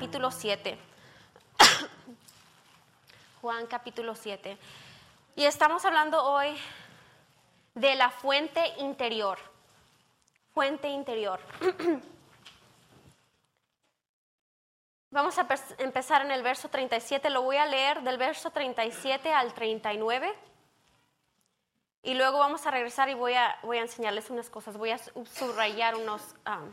capítulo 7. Juan capítulo 7. Y estamos hablando hoy de la fuente interior. Fuente interior. Vamos a empezar en el verso 37. Lo voy a leer del verso 37 al 39. Y luego vamos a regresar y voy a, voy a enseñarles unas cosas. Voy a subrayar unos, um,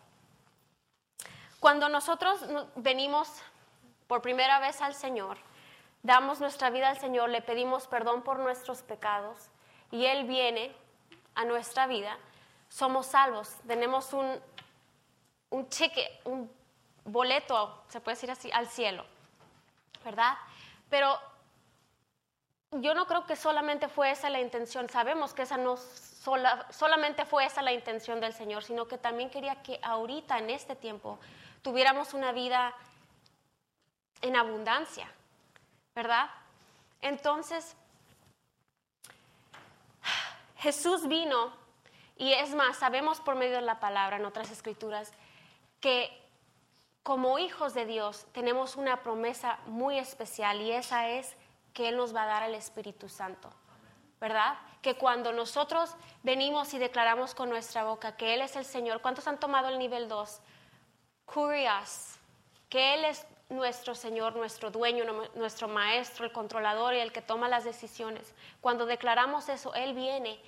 Cuando nosotros venimos por primera vez al Señor, damos nuestra vida al Señor, le pedimos perdón por nuestros pecados y Él viene a nuestra vida, somos salvos, tenemos un, un cheque, un boleto, se puede decir así, al cielo. ¿verdad? Pero yo no creo que solamente fue esa la intención, sabemos que esa no solamente fue esa la intención del Señor, sino que también quería que ahorita, en este tiempo, tuviéramos una vida en abundancia, ¿verdad? Entonces, Jesús vino, y es más, sabemos por medio de la palabra en otras escrituras, que como hijos de Dios tenemos una promesa muy especial y esa es que Él nos va a dar el Espíritu Santo, ¿verdad? Que cuando nosotros venimos y declaramos con nuestra boca que Él es el Señor, ¿cuántos han tomado el nivel 2? Curious, que Él es nuestro Señor, nuestro dueño, nuestro maestro, el controlador y el que toma las decisiones. Cuando declaramos eso, Él viene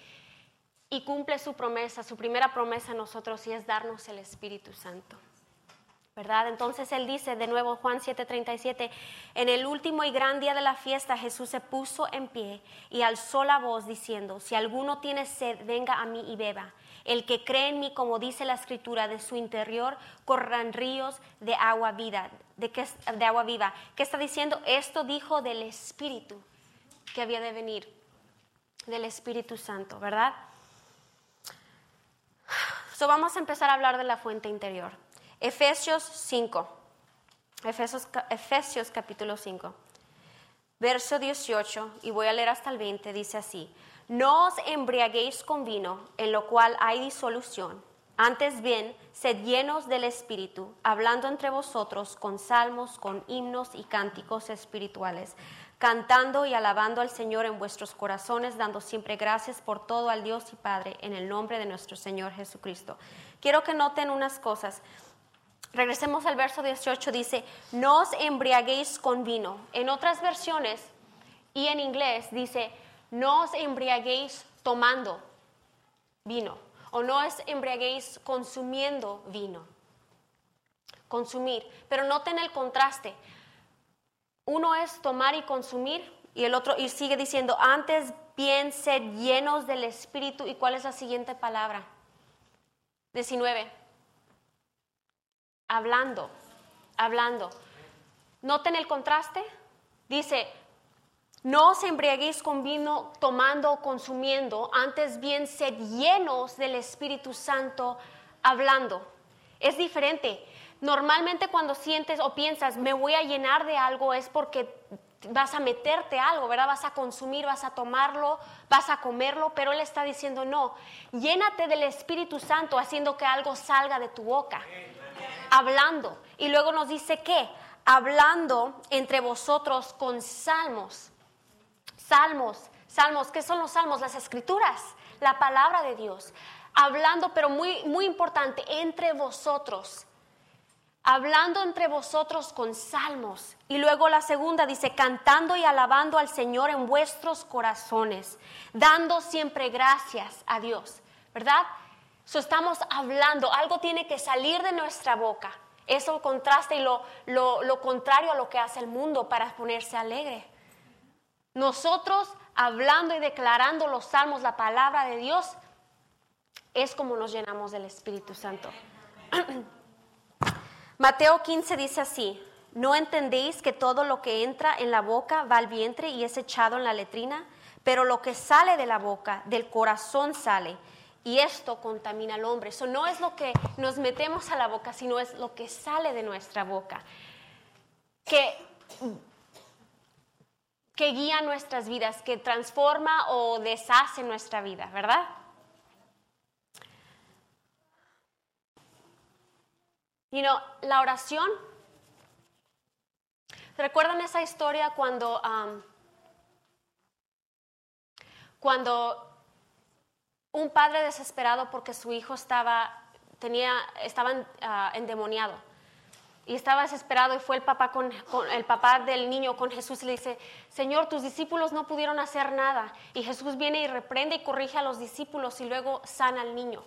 y cumple su promesa, su primera promesa a nosotros y es darnos el Espíritu Santo. ¿verdad? Entonces él dice de nuevo Juan 7:37, en el último y gran día de la fiesta Jesús se puso en pie y alzó la voz diciendo, si alguno tiene sed, venga a mí y beba. El que cree en mí, como dice la escritura, de su interior correrán ríos de agua vida, de, de agua viva. ¿Qué está diciendo? Esto dijo del Espíritu que había de venir, del Espíritu Santo, ¿verdad? So vamos a empezar a hablar de la fuente interior. Efesios 5. Efesios, Efesios capítulo 5. Verso 18, y voy a leer hasta el 20, dice así, no os embriaguéis con vino, en lo cual hay disolución. Antes bien, sed llenos del Espíritu, hablando entre vosotros con salmos, con himnos y cánticos espirituales, cantando y alabando al Señor en vuestros corazones, dando siempre gracias por todo al Dios y Padre, en el nombre de nuestro Señor Jesucristo. Quiero que noten unas cosas. Regresemos al verso 18, dice, no os embriaguéis con vino. En otras versiones y en inglés dice, no os embriaguéis tomando vino o no os embriaguéis consumiendo vino. Consumir. Pero noten el contraste. Uno es tomar y consumir y el otro y sigue diciendo, antes bien sed llenos del Espíritu. ¿Y cuál es la siguiente palabra? 19 hablando, hablando. Noten el contraste. Dice, no os embriaguéis con vino tomando o consumiendo, antes bien sed llenos del Espíritu Santo hablando. Es diferente. Normalmente cuando sientes o piensas, me voy a llenar de algo, es porque vas a meterte algo, ¿verdad? Vas a consumir, vas a tomarlo, vas a comerlo, pero Él está diciendo, no, llénate del Espíritu Santo haciendo que algo salga de tu boca hablando. Y luego nos dice que hablando entre vosotros con salmos. Salmos, salmos, ¿qué son los salmos? Las escrituras, la palabra de Dios. Hablando, pero muy, muy importante, entre vosotros. Hablando entre vosotros con salmos. Y luego la segunda dice, cantando y alabando al Señor en vuestros corazones, dando siempre gracias a Dios. ¿Verdad? So estamos hablando, algo tiene que salir de nuestra boca. Eso contraste y lo, lo, contrario a lo que hace el mundo para ponerse alegre. Nosotros hablando y declarando los salmos, la palabra de Dios, es como nos llenamos del Espíritu Santo. Mateo 15 dice así, ¿No entendéis que todo lo que entra en la boca va al vientre y es echado en la letrina? Pero lo que sale de la boca, del corazón sale. Y esto contamina al hombre. Eso no es lo que nos metemos a la boca, sino es lo que sale de nuestra boca. Que, que guía nuestras vidas, que transforma o deshace nuestra vida, ¿verdad? You know, la oración ¿Recuerdan esa historia cuando, cuando un padre desesperado porque su hijo estaba, tenía, estaba ah, endemoniado? Y estaba desesperado y fue el papá, con, el papá del niño con Jesús y le dice, Señor, tus discípulos no pudieron hacer nada. Y Jesús viene y reprende y corrige a los discípulos y luego sana al niño.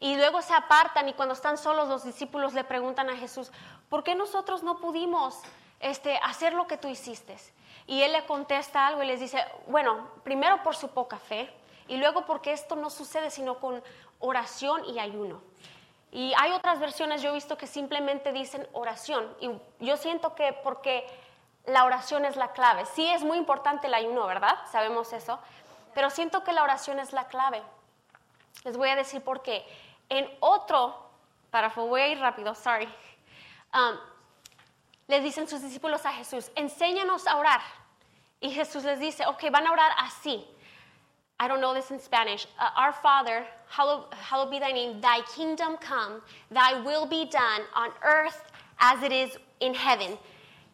Y luego se apartan y cuando están solos los discípulos le preguntan a Jesús, ¿por qué nosotros no pudimos este, hacer lo que tú hiciste. Y él le contesta algo y les dice, bueno, primero por su poca fe y luego porque esto no sucede sino con oración y ayuno. Y hay otras versiones, yo he visto que simplemente dicen oración. Y yo siento que porque la oración es la clave. Sí es muy importante el ayuno, ¿verdad? Sabemos eso. Pero siento que la oración es la clave. Les voy a decir por qué. En otro, para voy a ir rápido, sorry. Um, les dicen sus discípulos a Jesús, enséñanos a orar. Y Jesús les dice, ok, van a orar así. I don't know this in Spanish. Uh, Our Father, hallowed, hallowed, be thy name, thy kingdom come, thy will be done on earth as it is in heaven.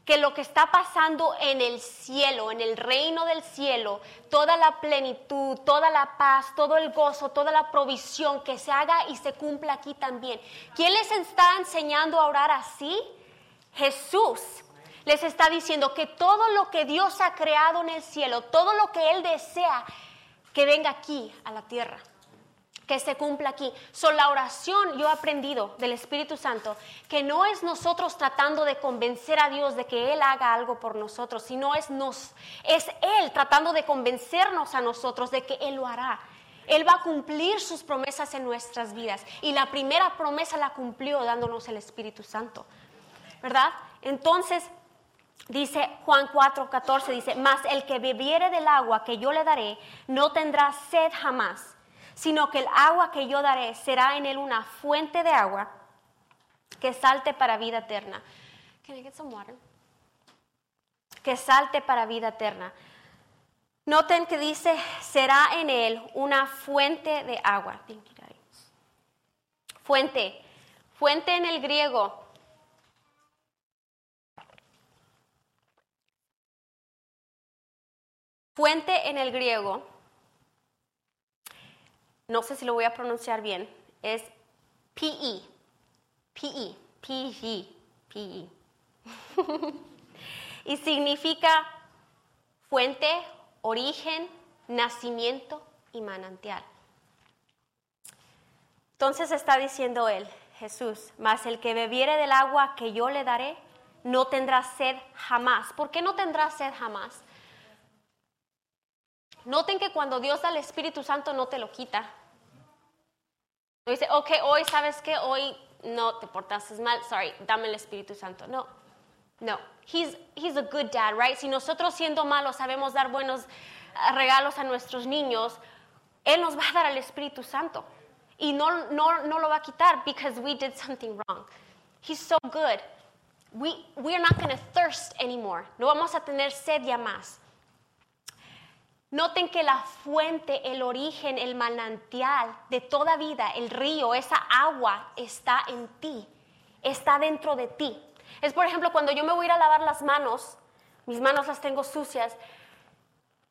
Que lo que está pasando en el cielo, en el reino del cielo, toda la plenitud, toda la paz, todo el gozo, toda la provisión, que se haga y se cumpla aquí también. ¿Quién les está enseñando a orar así? Jesús les está diciendo que todo lo que Dios ha creado en el cielo, todo lo que Él desea, que venga aquí a la tierra, que se cumpla aquí. Son la oración, yo he aprendido del Espíritu Santo, que no es nosotros tratando de convencer a Dios de que Él haga algo por nosotros, sino es, nos, es Él tratando de convencernos a nosotros de que Él lo hará. Él va a cumplir sus promesas en nuestras vidas. Y la primera promesa la cumplió dándonos el Espíritu Santo. ¿verdad? Entonces, dice Juan 4, 14, dice, mas el que bebiere del agua que yo le daré no tendrá sed jamás, sino que el agua que yo daré será en él una fuente de agua que salte para vida eterna. Can I get some water? Que salte para vida eterna. Noten que dice, será en él una fuente de agua. Fuente. Fuente en el griego Fuente en el griego, no sé si lo voy a pronunciar bien, es PE, PE, PE, PE. y significa fuente, origen, nacimiento y manantial. Entonces está diciendo él, Jesús, mas el que bebiere del agua que yo le daré, no tendrá sed jamás. ¿Por qué no tendrá sed jamás? Noten que cuando Dios da el Espíritu Santo no te lo quita. No dice, ok, hoy sabes que hoy no te portaste mal, sorry, dame el Espíritu Santo. No, no. He's, he's a good dad, right? Si nosotros siendo malos sabemos dar buenos eh, regalos a nuestros niños, Él nos va a dar el Espíritu Santo. Y no, no, no lo va a quitar because we did something wrong. He's so good. We, we are not going to thirst anymore. No vamos a tener sed ya más. Noten que la fuente, el origen, el manantial de toda vida, el río, esa agua está en ti, está dentro de ti. Es por ejemplo cuando yo me voy a ir a lavar las manos, mis manos las tengo sucias,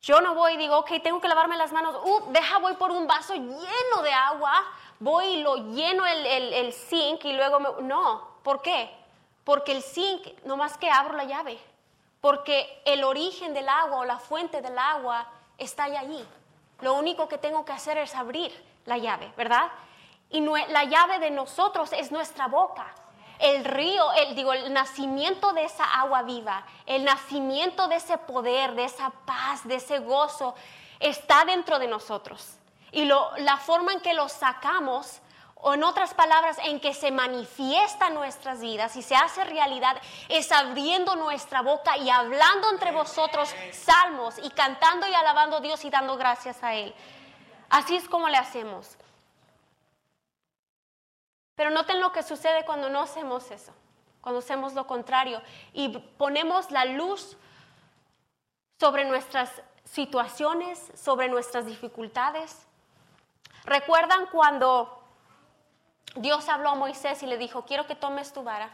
yo no voy y digo, ok, tengo que lavarme las manos, uh, deja, voy por un vaso lleno de agua, voy y lo lleno el, el, el zinc y luego me... No, ¿por qué? Porque el zinc, no más que abro la llave, porque el origen del agua o la fuente del agua está allí. Lo único que tengo que hacer es abrir la llave, ¿verdad? Y la llave de nosotros es nuestra boca. El río, el, digo, el nacimiento de esa agua viva, el nacimiento de ese poder, de esa paz, de ese gozo, está dentro de nosotros. Y la forma en que lo sacamos o en otras palabras, en que se manifiesta nuestras vidas y se hace realidad, es abriendo nuestra boca y hablando entre vosotros salmos y cantando y alabando a Dios y dando gracias a Él. Así es como le hacemos. Pero noten lo que sucede cuando no hacemos eso, cuando hacemos lo contrario y ponemos la luz sobre nuestras situaciones, sobre nuestras dificultades. ¿Recuerdan cuando Dios habló a Moisés y le dijo, quiero que tomes tu vara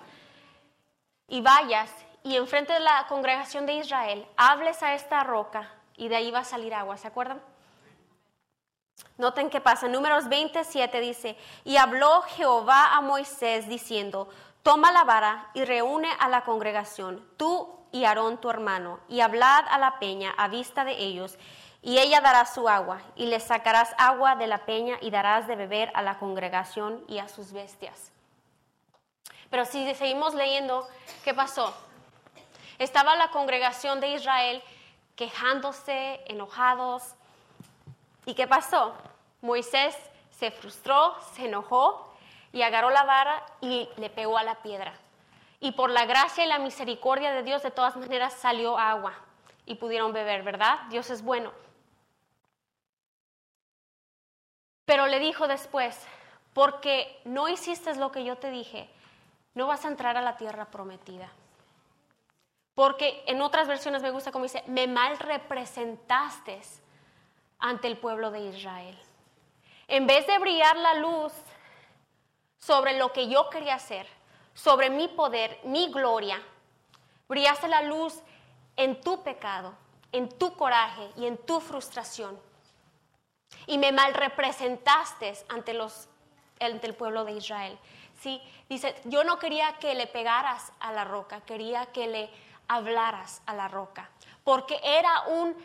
y vayas y enfrente de la congregación de Israel hables a esta roca y de ahí va a salir agua, ¿se acuerdan? Noten qué pasa. Números 27 dice, y habló Jehová a Moisés diciendo, toma la vara y reúne a la congregación, tú y Aarón tu hermano, y hablad a la peña a vista de ellos, y ella dará su agua, y le sacarás agua de la peña y darás de beber a la congregación y a sus bestias. Pero si seguimos leyendo, ¿qué pasó? Estaba la congregación de Israel quejándose, enojados. ¿Y qué pasó? Moisés se frustró, se enojó y agarró la vara y le pegó a la piedra. Y por la gracia y la misericordia de Dios, de todas maneras salió agua y pudieron beber, ¿verdad? Dios es bueno. Pero le dijo después, porque no hiciste lo que yo te dije, no vas a entrar a la tierra prometida. Porque en otras versiones me gusta como dice, me mal representaste ante el pueblo de Israel. En vez de brillar la luz sobre lo que yo quería hacer, sobre mi poder, mi gloria, brillaste la luz en tu pecado, en tu coraje y en tu frustración y me mal representaste ante, los, ante el pueblo de Israel. ¿Sí? Dice, yo no quería que le pegaras a la roca, quería que le hablaras a la roca, porque era un...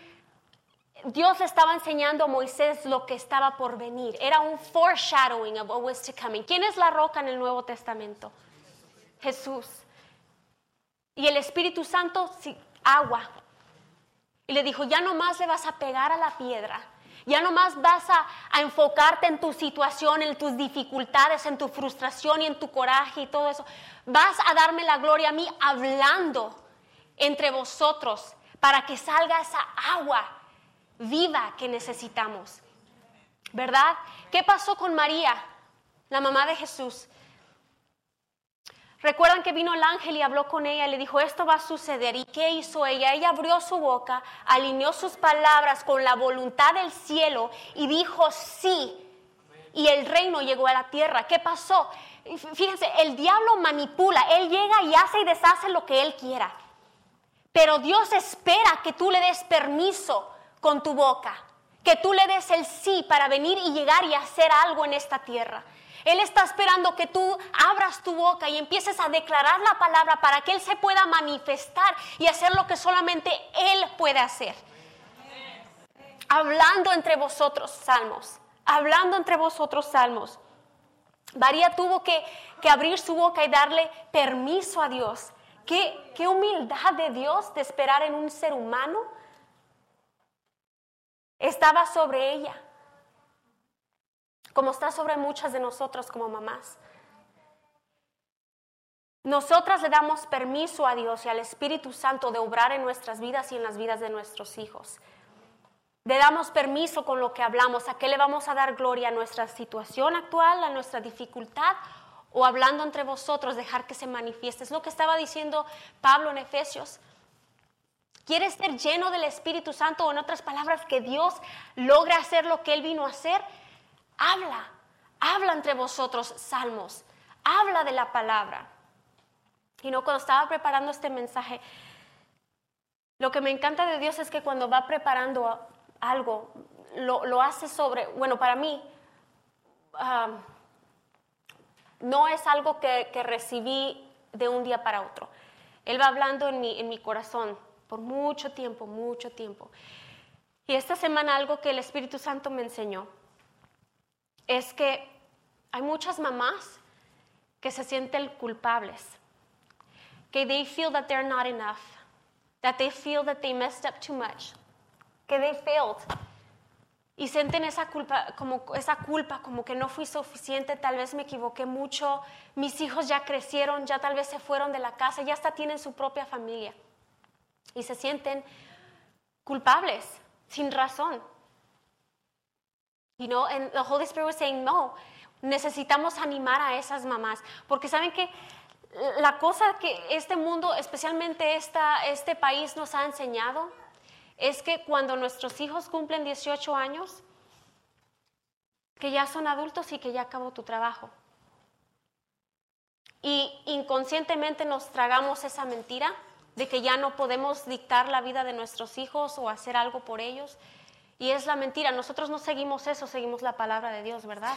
Dios estaba enseñando a Moisés lo que estaba por venir. Era un foreshadowing of what was to come. ¿Quién es la roca en el Nuevo Testamento? Jesús. Y el Espíritu Santo, sí, agua. Y le dijo, ya no más le vas a pegar a la piedra, ya no más vas a, enfocarte en tu situación, en tus dificultades, en tu frustración y en tu coraje y todo eso. Vas a darme la gloria a mí hablando entre vosotros para que salga esa agua viva que necesitamos. ¿Verdad? ¿Qué pasó con María, la mamá de Jesús? Recuerdan que vino el ángel y habló con ella y le dijo, esto va a suceder. ¿Y qué hizo ella? Ella abrió su boca, alineó sus palabras con la voluntad del cielo y dijo sí. Y el reino llegó a la tierra. ¿Qué pasó? Fíjense, el diablo manipula, él llega y hace y deshace lo que él quiera. Pero Dios espera que tú le des permiso con tu boca, que tú le des el sí para venir y llegar y hacer algo en esta tierra. Él está esperando que tú abras tu boca y empieces a declarar la palabra para que Él se pueda manifestar y hacer lo que solamente Él puede hacer. Hablando entre vosotros salmos, hablando entre vosotros salmos. María tuvo que, abrir su boca y darle permiso a Dios. ¿Qué, qué humildad de Dios de esperar en un ser humano estaba sobre ella como está sobre muchas de nosotros como mamás. Nosotras le damos permiso a Dios y al Espíritu Santo de obrar en nuestras vidas y en las vidas de nuestros hijos. Le damos permiso con lo que hablamos. ¿A qué le vamos a dar gloria? ¿A nuestra situación actual, a nuestra dificultad? ¿O hablando entre vosotros, dejar que se manifieste? Es lo que estaba diciendo Pablo en Efesios. ¿Quieres ser lleno del Espíritu Santo o en otras palabras que Dios logre hacer lo que Él vino a hacer? Habla, habla entre vosotros salmos, habla de la palabra. Y no, cuando estaba preparando este mensaje, lo que me encanta de Dios es que cuando va preparando algo, lo, hace sobre, bueno, para mí, no es algo que, recibí de un día para otro. Él va hablando en mi, en mi corazón por mucho tiempo, mucho tiempo. Y esta semana algo que el Espíritu Santo me enseñó es que hay muchas mamás que se sienten culpables, que they feel that they're not enough, that they feel that they messed up too much, que they failed. y sienten esa culpa, como esa culpa, como que no fui suficiente, tal vez me equivoqué mucho, mis hijos ya crecieron, ya tal vez se fueron de la casa, ya hasta tienen su propia familia y se sienten culpables sin razón. You know, and the Holy Spirit was saying, no, necesitamos animar a esas mamás, porque saben que la cosa que este mundo, especialmente esta, este país nos ha enseñado, es que cuando nuestros hijos cumplen 18 años, que ya son adultos y que ya acabó tu trabajo. Y inconscientemente nos tragamos esa mentira de que ya no podemos dictar la vida de nuestros hijos o hacer algo por ellos. Y es la mentira, nosotros no seguimos eso, seguimos la palabra de Dios, ¿verdad?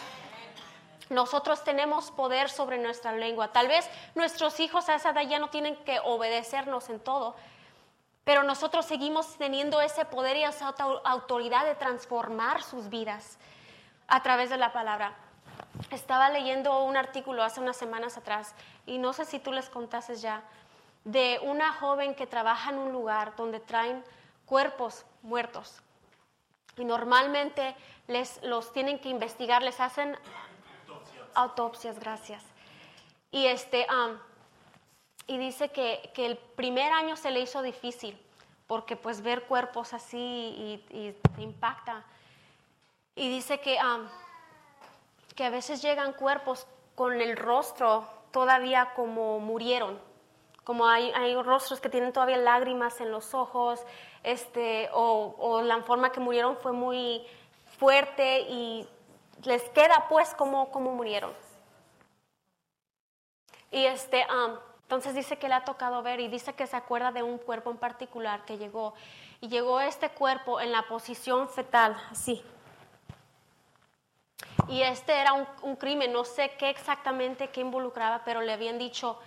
Nosotros tenemos poder sobre nuestra lengua. Tal vez nuestros hijos a esa edad ya no tienen que obedecernos en todo, pero nosotros seguimos teniendo ese poder y esa autoridad de transformar sus vidas a través de la palabra. Estaba leyendo un artículo hace unas semanas atrás y no sé si tú les contases ya de una joven que trabaja en un lugar donde traen cuerpos muertos y normalmente les los tienen que investigar, les hacen autopsias, gracias. Y este y dice que, el primer año se le hizo difícil, porque pues ver cuerpos así y, impacta. Y dice que, que a veces llegan cuerpos con el rostro todavía como murieron, como hay, rostros que tienen todavía lágrimas en los ojos, este, o, la forma que murieron fue muy fuerte y les queda pues como, como murieron. Y este, entonces dice que le ha tocado ver y dice que se acuerda de un cuerpo en particular que llegó. Y llegó este cuerpo en la posición fetal, así. Y este era un, crimen, no sé qué exactamente qué involucraba, pero le habían dicho,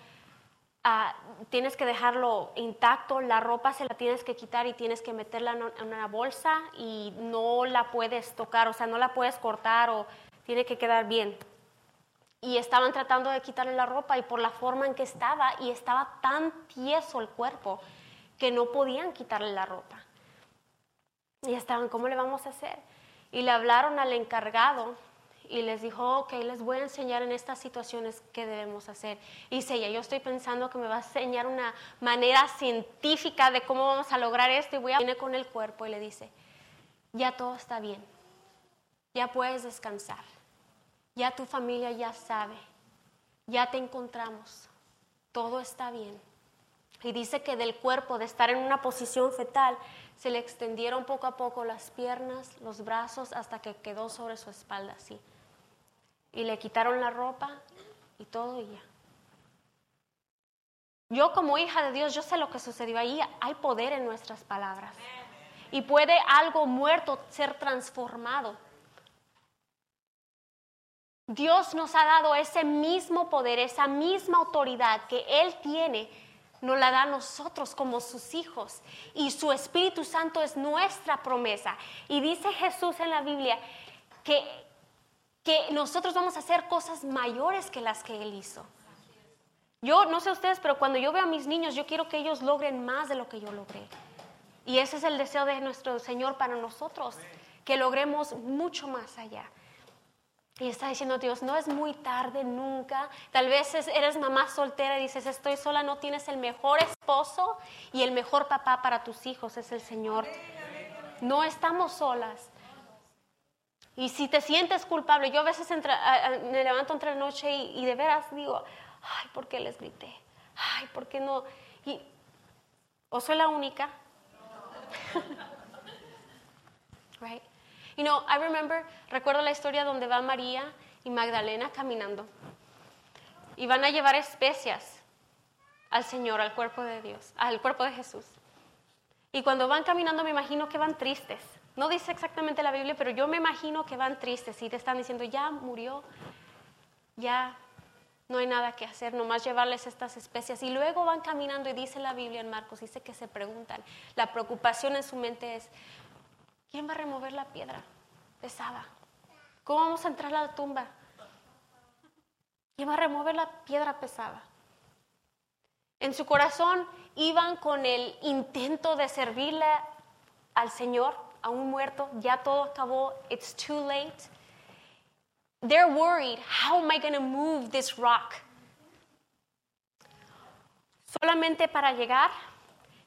ah, tienes que dejarlo intacto, la ropa se la tienes que quitar y tienes que meterla en una bolsa y no la puedes tocar, o sea, no la puedes cortar o tiene que quedar bien y estaban tratando de quitarle la ropa y por la forma en que estaba y estaba tan tieso el cuerpo que no podían quitarle la ropa. Y estaban, ¿cómo le vamos a hacer? Y le hablaron al encargado y les dijo, ok, les voy a enseñar en estas situaciones qué debemos hacer. Y dice ella, yo estoy pensando que me va a enseñar una manera científica de cómo vamos a lograr esto y viene con el cuerpo y le dice, ya todo está bien, ya puedes descansar ya tu familia ya sabe, ya te encontramos, todo está bien. Y dice que del cuerpo, de estar en una posición fetal, se le extendieron poco a poco las piernas, los brazos, hasta que quedó sobre su espalda así. Y le quitaron la ropa y todo y ya. Yo como hija de Dios, yo sé lo que sucedió ahí. Hay poder en nuestras palabras. Y puede algo muerto ser transformado. Dios nos ha dado ese mismo poder, esa misma autoridad que Él tiene, nos la da a nosotros como sus hijos. Y su Espíritu Santo es nuestra promesa. Y dice Jesús en la Biblia que, que nosotros vamos a hacer cosas mayores que las que Él hizo. Yo no sé ustedes, pero cuando yo veo a mis niños, yo quiero que ellos logren más de lo que yo logré. Y ese es el deseo de nuestro Señor para nosotros, que logremos mucho más allá. Y está diciendo Dios, no es muy tarde nunca. Tal vez eres mamá soltera y dices, estoy sola, no tienes el mejor esposo y el mejor papá para tus hijos, es el Señor. No estamos solas. Y si te sientes culpable, yo a veces me levanto entre la noche y, de veras digo, ay, ¿por qué les grité? Ay, ¿por qué no? Y, ¿O soy la única? right? You know, I remember, recuerdo la historia donde va María y Magdalena caminando. Y van a llevar especias al Señor, al cuerpo de Dios, al cuerpo de Jesús. Y cuando van caminando me imagino que van tristes. No dice exactamente la Biblia, pero yo me imagino que van tristes y te están diciendo, ya murió, ya no hay nada que hacer, nomás llevarles estas especias. Y luego van caminando y dice la Biblia en Marcos, dice que se preguntan. La preocupación en su mente es, ¿Quién va a remover la piedra pesada? ¿Cómo vamos a entrar a la tumba? ¿Quién va a remover la piedra pesada? En su corazón iban con el intento de servirle al Señor, a un muerto, ya todo acabó, it's too late. They're worried, how am I going to move this rock? Solamente para llegar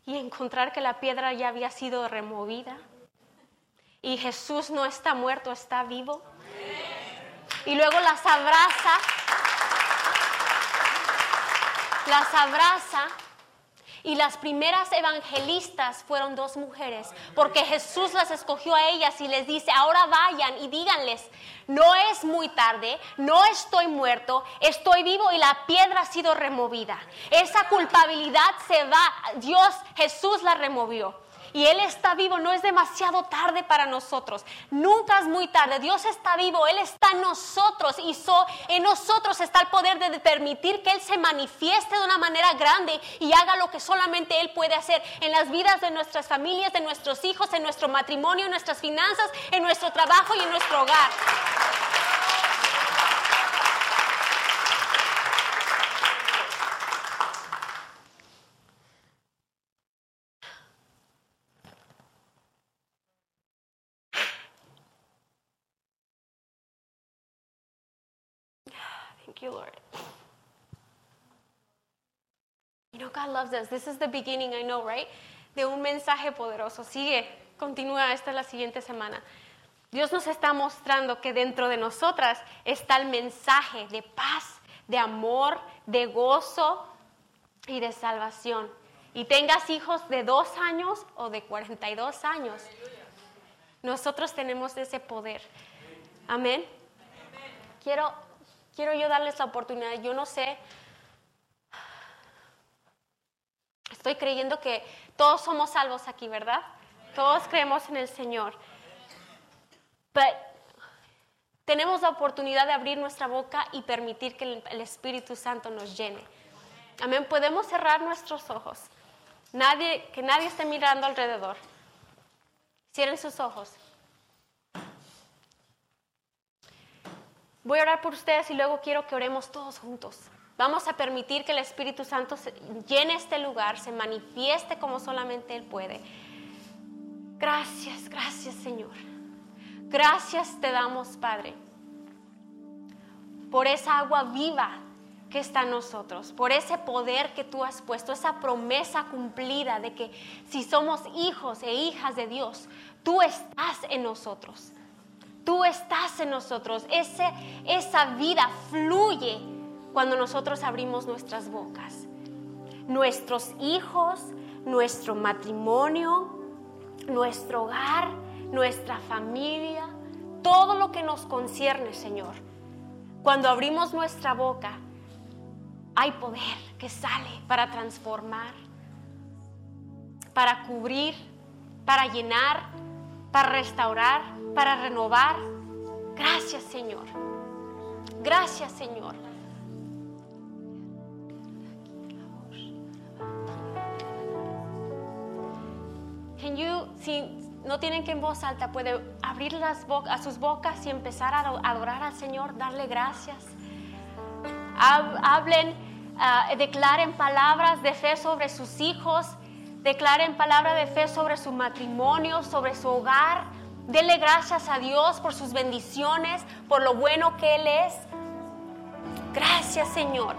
y encontrar que la piedra ya había sido removida. Y Jesús no está muerto, está vivo. Y luego las abraza, las abraza y las primeras evangelistas fueron dos mujeres, porque Jesús las escogió a ellas y les dice, ahora vayan y díganles, no es muy tarde, no estoy muerto, estoy vivo y la piedra ha sido removida. Esa culpabilidad se va, Dios, Jesús la removió y Él está vivo, no es demasiado tarde para nosotros. Nunca es muy tarde. Dios está vivo, Él está en nosotros y en nosotros está el poder de permitir que Él se manifieste de una manera grande y haga lo que solamente Él puede hacer en las vidas de nuestras familias, de nuestros hijos, en nuestro matrimonio, en nuestras finanzas, en nuestro trabajo y en nuestro hogar. Thank you, Lord. You know, God loves us. This is the beginning, I know, right? De un mensaje poderoso. Sigue, continúa, esta es la siguiente semana. Dios nos está mostrando que dentro de nosotras está el mensaje de paz, de amor, de gozo y de salvación. Y tengas hijos de dos años o de 42 años, nosotros tenemos ese poder. Amén. Quiero quiero yo darles la oportunidad. Yo no sé, estoy creyendo que todos somos salvos aquí, ¿verdad? Todos creemos en el Señor. Pero tenemos la oportunidad de abrir nuestra boca y permitir que el Espíritu Santo nos llene. Amén. Podemos cerrar nuestros ojos. Nadie, que nadie esté mirando alrededor. Cierren sus ojos. Voy a orar por ustedes y luego quiero que oremos todos juntos. Vamos a permitir que el Espíritu Santo llene este lugar, se manifieste como solamente Él puede. Gracias, gracias Señor. Gracias te damos, Padre, por esa agua viva que está en nosotros, por ese poder que tú has puesto, esa promesa cumplida de que si somos hijos e hijas de Dios, tú estás en nosotros. Tú estás en nosotros. Ese, esa vida fluye cuando nosotros abrimos nuestras bocas. Nuestros hijos, nuestro matrimonio, nuestro hogar, nuestra familia, todo lo que nos concierne, Señor. Cuando abrimos nuestra boca, hay poder que sale para transformar, para cubrir, para llenar, para restaurar para renovar. Gracias, Señor. Gracias, Señor. Can you, si no tienen que en voz alta, puede abrir las a sus bocas y empezar a adorar al Señor, darle gracias. Hablen, ah, declaren palabras de fe sobre sus hijos, declaren palabras de fe sobre su matrimonio, sobre su hogar Dele gracias a Dios por sus bendiciones, por lo bueno que Él es. Gracias Señor.